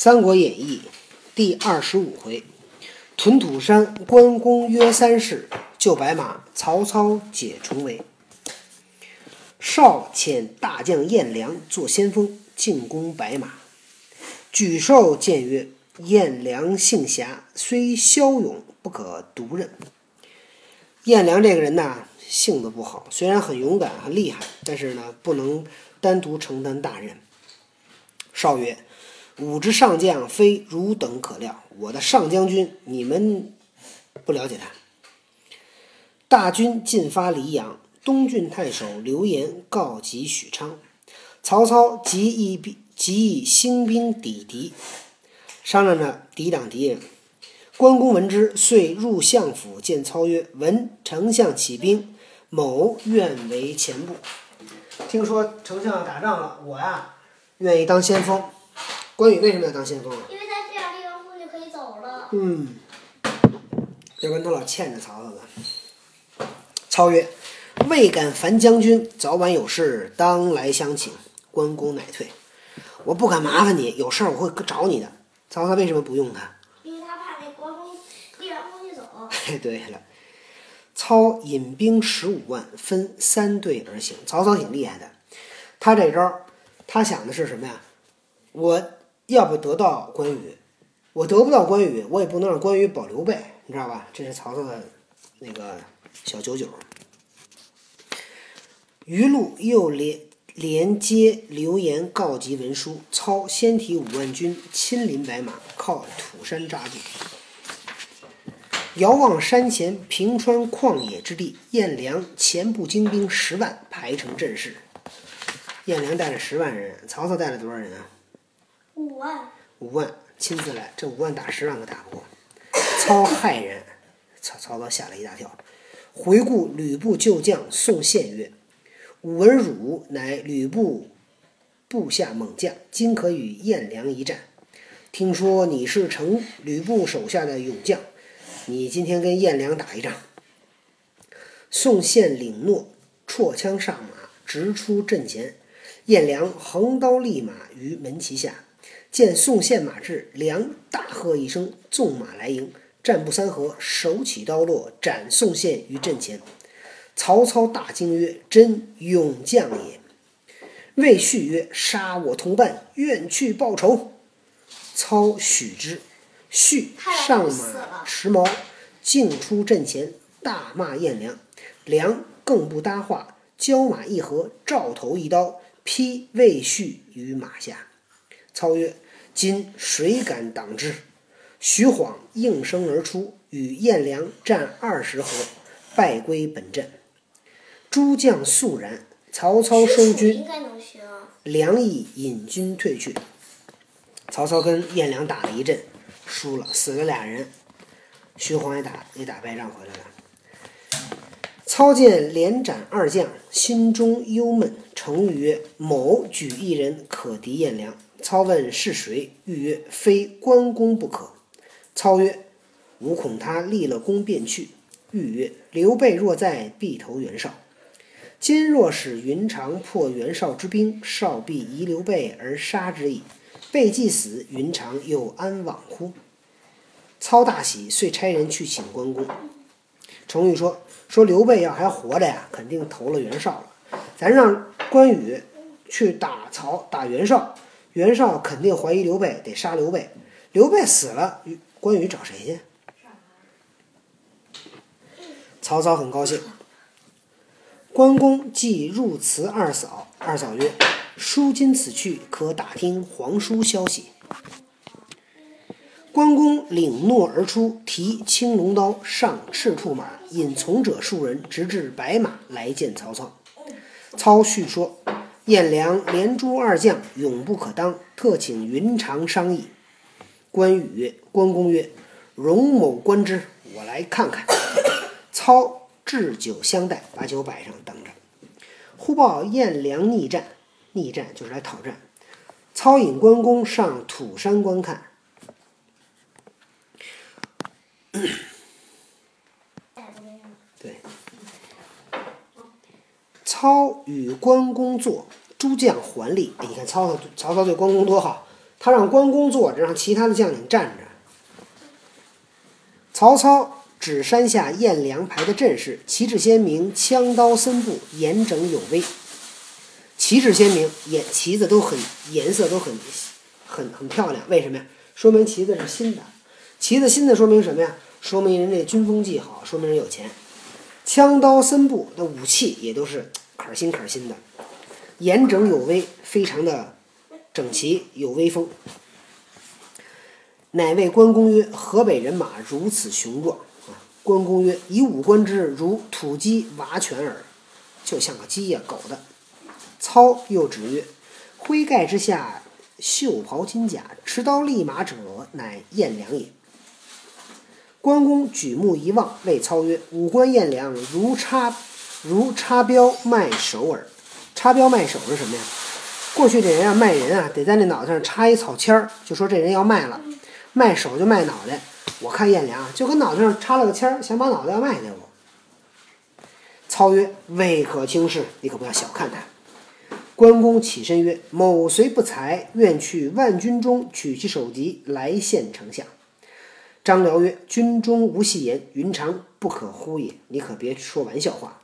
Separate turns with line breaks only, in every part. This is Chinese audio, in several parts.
三国演义》第二十五回：屯土山，关公约三世；救白马，曹操解重围。少遣大将颜良做先锋，进攻白马。沮授谏曰：“颜良性侠，虽骁勇，不可独任。”颜良这个人呐，性子不好，虽然很勇敢、很厉害，但是呢，不能单独承担大任。少曰：“吾之上将，非汝等可料。我的上将军，你们不了解他。”大军进发黎阳，东郡太守刘延告急许昌，曹操即以兵即以兴兵抵敌，商量着抵挡敌人。关公闻之，遂入相府见操曰：“闻丞相起兵，某愿为前部。”听说丞相打仗了，我呀。愿意当先锋，关羽为什么要当先锋啊？
因为他这样立完功就可以走了。
嗯，要不然他老欠着曹操的。操曰：“未敢烦将军，早晚有事当来相请。”关公乃退。我不敢麻烦你，有事儿我会找你的。曹操为什么不用他？
因为他怕那关公立完功就走。
哎，对了，操引兵十五万，分三队而行。曹操挺厉害的，他这招。他想的是什么呀？我要不得到关羽，我得不到关羽，我也不能让关羽保刘备，你知道吧？这是曹操的那个小九九。余路又连连接刘言告急文书，操先提五万军亲临白马，靠土山扎住。遥望山前平川旷野之地，颜良前部精兵十万排成阵势。颜良带了十万人，曹操带了多少人啊？
五万。
五万亲自来，这五万打十万可打不过。操害人，曹曹操吓了一大跳。回顾吕布旧将宋宪曰：“吾闻汝乃吕布部下猛将，今可与颜良一战。听说你是成吕布手下的勇将，你今天跟颜良打一仗。”宋宪领诺，绰枪上马，直出阵前。颜良横刀立马于门旗下，见宋宪马至，良大喝一声，纵马来迎，战不三合，手起刀落，斩宋宪于阵前。曹操大惊曰：“真勇将也！”魏续曰：“杀我同伴，愿去报仇。”操许之。续上马持矛，径出阵前，大骂颜良。良更不搭话，交马一合，照头一刀。劈魏续于马下，操曰：“今谁敢挡之？”徐晃应声而出，与颜良战二十合，败归本阵。诸将肃然。曹操收军，良亦引军退去。曹操跟颜良打了一阵，输了，死了俩人。徐晃也打也打败仗回来了。操见连斩二将，心中忧闷。成语曰：“某举一人可敌颜良。”操问是谁，欲曰：“非关公不可。”操曰：“吾恐他立了功便去。”欲曰：“刘备若在，必投袁绍。今若使云长破袁绍之兵，绍必疑刘备而杀之矣。备既死，云长又安往乎？”操大喜，遂差人去请关公。程昱说：“说刘备要还活着呀，肯定投了袁绍了。咱让关羽去打曹，打袁绍，袁绍肯定怀疑刘备，得杀刘备。刘备死了，关羽找谁去？”曹操很高兴。关公即入辞二嫂，二嫂曰：“叔今此去，可打听皇叔消息。”关公领诺而出，提青龙刀，上赤兔马，引从者数人，直至白马来见曹操。操叙说：颜良连诛二将，勇不可当，特请云长商议。关羽曰：“关公曰，容某观之，我来看看。”操置酒相待，把酒摆上，等着。忽报颜良逆战，逆战就是来讨战。操引关公上土山观看。对，操与关公坐，诸将环立。你看曹操，曹操对关公多好，他让关公坐着，让其他的将领站着。曹操指山下燕良排的阵势，旗帜鲜明，枪刀森布，严整有威。旗帜鲜明，颜旗子都很颜色都很很很漂亮。为什么呀？说明旗子是新的。旗子新的说明什么呀？说明人这军风技好，说明人有钱。枪刀森布的武器也都是可心可心的，严整有威，非常的整齐有威风。乃谓关公曰：“河北人马如此雄壮啊！”关公曰：“以五官之，如土鸡娃犬耳，就像个鸡呀、狗的。”操又指曰：“灰盖之下，袖袍金甲，持刀立马者，乃颜良也。”关公举目一望，谓操曰：“五官颜良，如插如插标卖首耳。插标卖首是什么呀？过去这人啊，卖人啊，得在那脑袋上插一草签儿，就说这人要卖了。卖首就卖脑袋。我看颜良就跟脑袋上插了个签儿，想把脑袋要卖给我。”操曰：“未可轻视，你可不要小看他。”关公起身曰：“某虽不才，愿去万军中取其首级，来献丞相。”张辽曰：“军中无戏言，云长不可呼也。你可别说玩笑话。”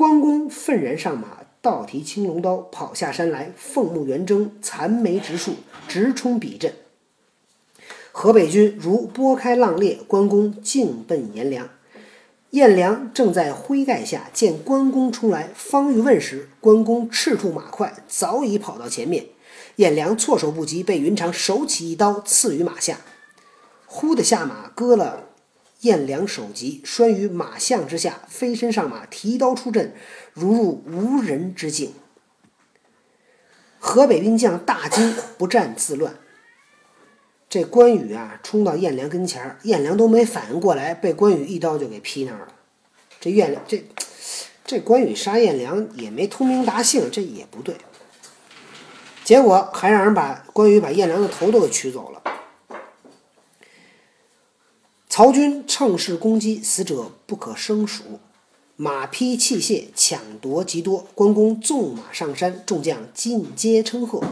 关公愤然上马，倒提青龙刀，跑下山来，凤目圆睁，残眉直竖，直冲彼阵。河北军如拨开浪裂，关公径奔颜良。颜良正在灰盖下，见关公出来，方欲问时，关公赤兔马快，早已跑到前面。颜良措手不及，被云长手起一刀刺于马下。忽的下马，割了颜良首级，拴于马项之下，飞身上马，提刀出阵，如入无人之境。河北兵将大惊，不战自乱。这关羽啊，冲到颜良跟前儿，颜良都没反应过来，被关羽一刀就给劈那儿了。这颜良，这这关羽杀颜良也没通名达姓，这也不对。结果还让人把关羽把颜良的头都给取走了。曹军乘势攻击，死者不可胜数，马匹器械抢夺极多。关公纵马上山，众将尽皆称贺。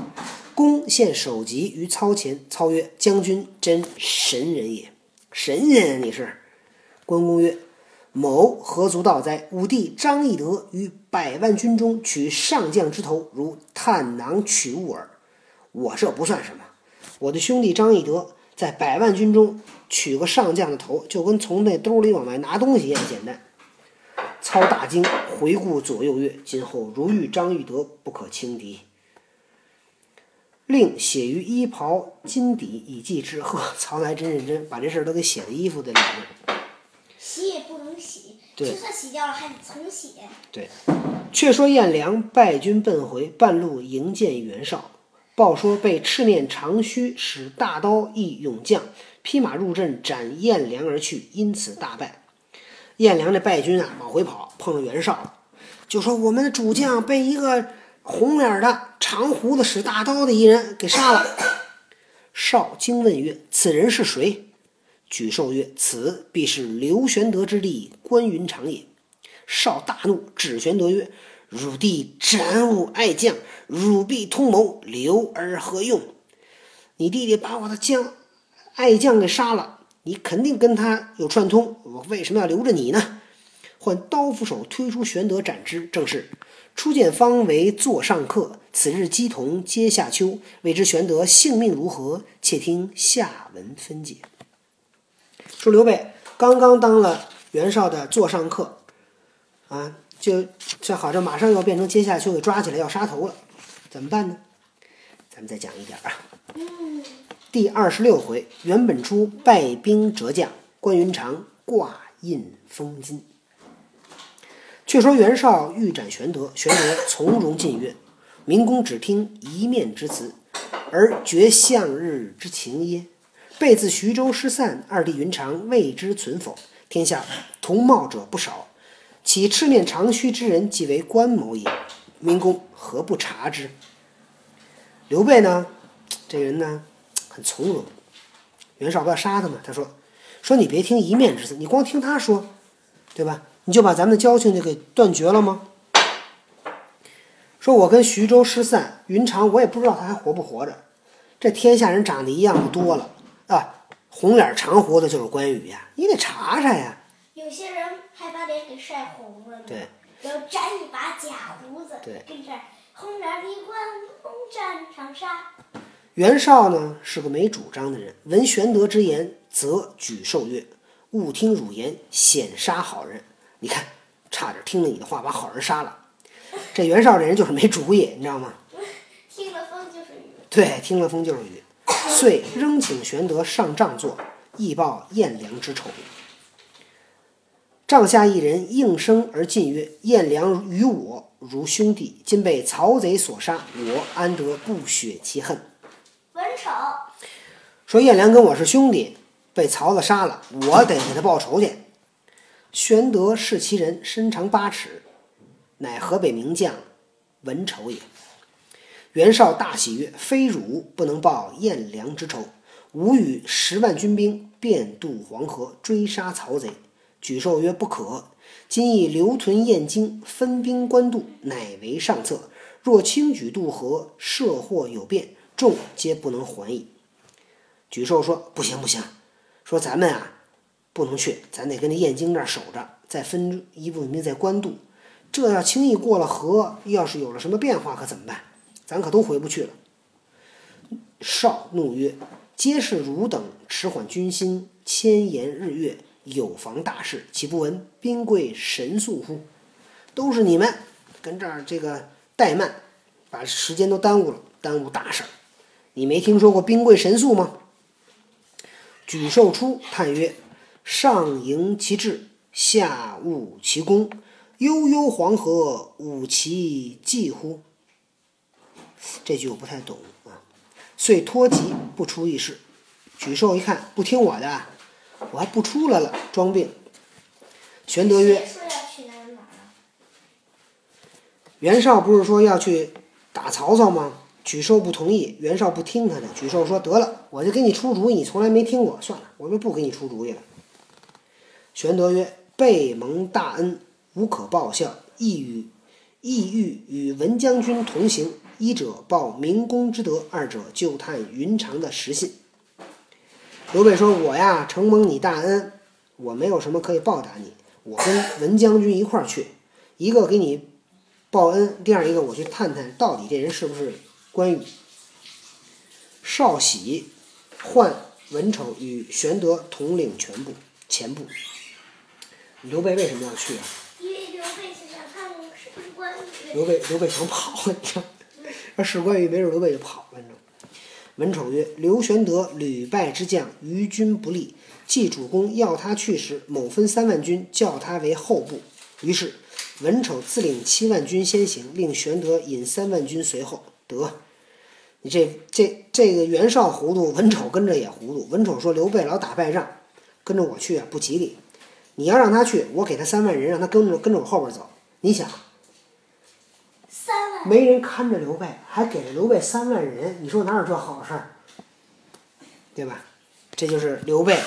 公献首级于操前，操曰：“将军真神人也，神人你是。”关公曰：“某何足道哉？武帝张翼德于百万军中取上将之头，如探囊取物耳。我这不算什么，我的兄弟张翼德在百万军中取个上将的头，就跟从那兜里往外拿东西一样简单。”操大惊，回顾左右曰：“今后如遇张翼德，不可轻敌。”令写于衣袍襟底，以记之。呵，曹来真认真，把这事儿都给写在衣服的里面。
洗也不能洗，
对
就算洗掉了还得重洗。
对，却说颜良败军奔回，半路迎见袁绍，报说被赤面长须使大刀一勇将披马入阵斩颜良而去，因此大败。颜良这败军啊，往回跑，碰到袁绍了，就说我们的主将被一个红脸的长胡子使大刀的一人给杀了。绍惊问曰：“此人是谁？”沮授曰：“此必是刘玄德之弟关云长也。”绍大怒，指玄德曰：“汝弟斩吾爱将，汝必通谋，留而何用？你弟弟把我的将爱将给杀了，你肯定跟他有串通，我为什么要留着你呢？”唤刀斧手推出玄德斩之。正是初见方为座上客，此日鸡同阶下秋。未知玄德性命如何？且听下文分解。说刘备刚刚当了袁绍的座上客，啊，就这好，这马上要变成阶下囚，给抓起来要杀头了，怎么办呢？咱们再讲一点啊。第二十六回，袁本初败兵折将，关云长挂印封金。却说袁绍欲斩玄德，玄德从容进曰：“明公只听一面之词，而绝向日之情耶？备自徐州失散，二弟云长未知存否？天下同茂者不少，其赤面长须之人，即为关某也。明公何不察之？”刘备呢，这人呢很从容。袁绍不要杀他嘛？他说：“说你别听一面之词，你光听他说，对吧？你就把咱们的交情就给断绝了吗？”说我跟徐州失散，云长我也不知道他还活不活着。这天下人长得一样的多了啊，红脸长胡子就是关羽呀，你得查查呀。
有些人还把脸给晒红了呢。
对。
然后粘一把假胡子。
对。
跟这儿，红脸李关公战长沙。
袁绍呢是个没主张的人，闻玄德之言，则举寿曰：“勿听汝言，险杀好人。”你看，差点听了你的话，把好人杀了。这袁绍这人就是没主意，你知道吗？
听了风就是雨。
对，听了风就是雨。遂 仍请玄德上帐坐，以报颜良之仇。帐下一人应声而进曰：“颜良与我如兄弟，今被曹贼所杀，我安得不雪其恨？”
文丑
说：“颜良跟我是兄弟，被曹子杀了，我得给他报仇去。”玄德视其人，身长八尺，乃河北名将文丑也。袁绍大喜曰：“非汝不能报颜良之仇，吾与十万军兵便渡黄河，追杀曹贼。”举授曰：“不可。今亦留屯燕京，分兵官渡，乃为上策。若轻举渡河，涉祸有变，众皆不能还矣。”举寿说：“不行不行，说咱们啊。”不能去，咱得跟那燕京那儿守着，再分一部分兵在官渡。这要轻易过了河，要是有了什么变化，可怎么办？咱可都回不去了。少怒曰：“皆是汝等迟缓军心，千言日月，有妨大事，岂不闻兵贵神速乎？都是你们跟这儿这个怠慢，把时间都耽误了，耽误大事儿。你没听说过兵贵神速吗？”沮授出叹曰。上迎其志，下务其功。悠悠黄河，吾其济乎？这句我不太懂啊。遂托疾不出议事。沮授一看不听我的，我还不出来了，装病。玄德曰：“袁绍不是说要去打曹操吗？”沮授不同意，袁绍不听他的。沮授说：“得了，我就给你出主意，你从来没听过，算了，我就不给你出主意了。”玄德曰：“备蒙大恩，无可报效，意与意欲与文将军同行。一者报明公之德，二者就探云长的实信。”刘备说：“我呀，承蒙你大恩，我没有什么可以报答你。我跟文将军一块儿去，一个给你报恩，第二一个我去探探到底这人是不是关羽。”少喜唤文丑与玄德统领全部前部。刘备为什么要去啊？
因为刘备想看是不是关羽。
刘备刘备想跑，你知道？要是关羽，没准刘备就跑了，你知道？文丑曰：“刘玄德屡败之将，于军不利。既主公要他去时，某分三万军，叫他为后部。于是文丑自领七万军先行，令玄德引三万军随后。得，你这这这个袁绍糊涂，文丑跟着也糊涂。文丑说刘备老打败仗，跟着我去啊，不吉利。”你要让他去，我给他三万人，让他跟着跟着我后边走。你想，
三万
没人看着刘备，还给了刘备三万人，你说哪有这好事儿？对吧？这就是刘备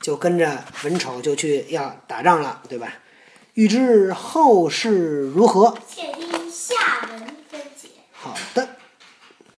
就跟着文丑就去要打仗了，对吧？欲知后事如何？
且听下文分解。
好的。